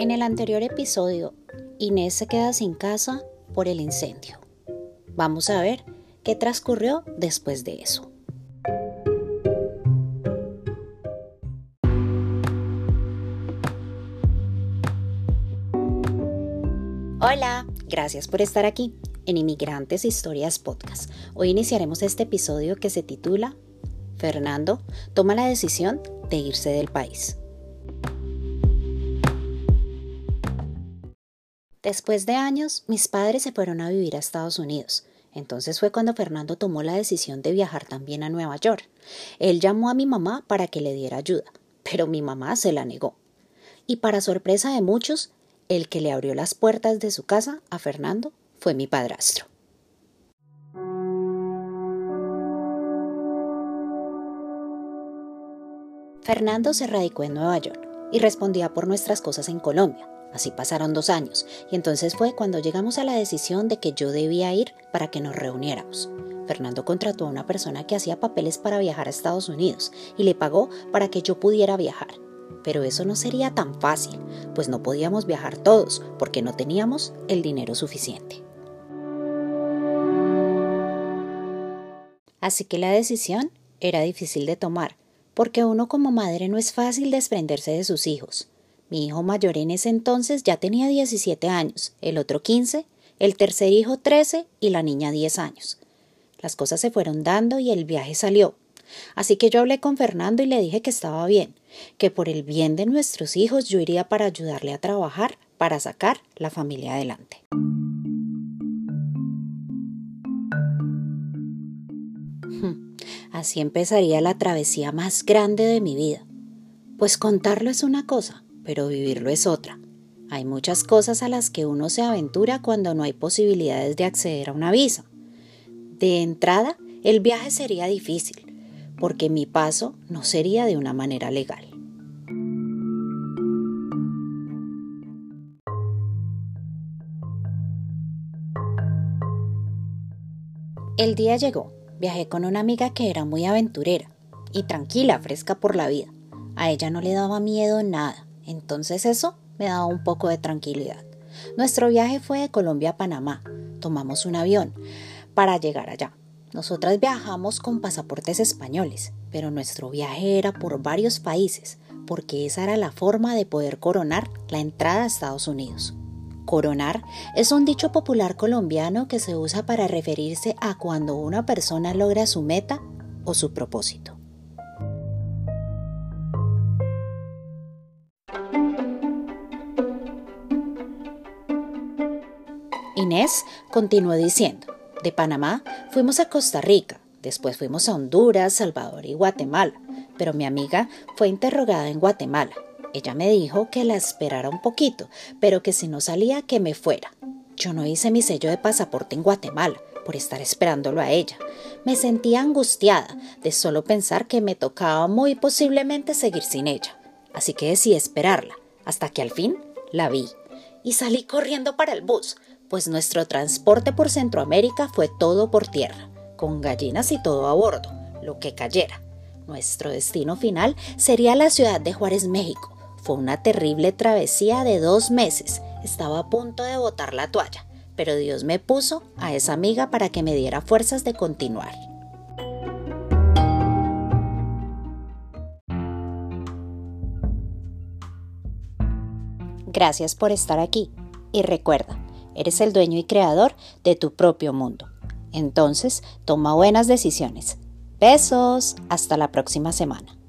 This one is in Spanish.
En el anterior episodio, Inés se queda sin casa por el incendio. Vamos a ver qué transcurrió después de eso. Hola, gracias por estar aquí en Inmigrantes Historias Podcast. Hoy iniciaremos este episodio que se titula Fernando toma la decisión de irse del país. Después de años, mis padres se fueron a vivir a Estados Unidos. Entonces fue cuando Fernando tomó la decisión de viajar también a Nueva York. Él llamó a mi mamá para que le diera ayuda, pero mi mamá se la negó. Y para sorpresa de muchos, el que le abrió las puertas de su casa a Fernando fue mi padrastro. Fernando se radicó en Nueva York y respondía por nuestras cosas en Colombia. Así pasaron dos años, y entonces fue cuando llegamos a la decisión de que yo debía ir para que nos reuniéramos. Fernando contrató a una persona que hacía papeles para viajar a Estados Unidos y le pagó para que yo pudiera viajar. Pero eso no sería tan fácil, pues no podíamos viajar todos porque no teníamos el dinero suficiente. Así que la decisión era difícil de tomar, porque uno como madre no es fácil desprenderse de sus hijos. Mi hijo mayor en ese entonces ya tenía 17 años, el otro 15, el tercer hijo 13 y la niña 10 años. Las cosas se fueron dando y el viaje salió. Así que yo hablé con Fernando y le dije que estaba bien, que por el bien de nuestros hijos yo iría para ayudarle a trabajar para sacar la familia adelante. Así empezaría la travesía más grande de mi vida. Pues contarlo es una cosa, pero vivirlo es otra. Hay muchas cosas a las que uno se aventura cuando no hay posibilidades de acceder a una visa. De entrada, el viaje sería difícil, porque mi paso no sería de una manera legal. El día llegó. Viajé con una amiga que era muy aventurera y tranquila, fresca por la vida. A ella no le daba miedo nada. Entonces eso me daba un poco de tranquilidad. Nuestro viaje fue de Colombia a Panamá. Tomamos un avión para llegar allá. Nosotras viajamos con pasaportes españoles, pero nuestro viaje era por varios países, porque esa era la forma de poder coronar la entrada a Estados Unidos. Coronar es un dicho popular colombiano que se usa para referirse a cuando una persona logra su meta o su propósito. Inés continuó diciendo, de Panamá fuimos a Costa Rica, después fuimos a Honduras, Salvador y Guatemala, pero mi amiga fue interrogada en Guatemala. Ella me dijo que la esperara un poquito, pero que si no salía que me fuera. Yo no hice mi sello de pasaporte en Guatemala por estar esperándolo a ella. Me sentía angustiada de solo pensar que me tocaba muy posiblemente seguir sin ella. Así que decidí esperarla, hasta que al fin la vi. Y salí corriendo para el bus, pues nuestro transporte por Centroamérica fue todo por tierra, con gallinas y todo a bordo, lo que cayera. Nuestro destino final sería la ciudad de Juárez, México. Fue una terrible travesía de dos meses. Estaba a punto de botar la toalla, pero Dios me puso a esa amiga para que me diera fuerzas de continuar. Gracias por estar aquí y recuerda, Eres el dueño y creador de tu propio mundo. Entonces, toma buenas decisiones. Besos. Hasta la próxima semana.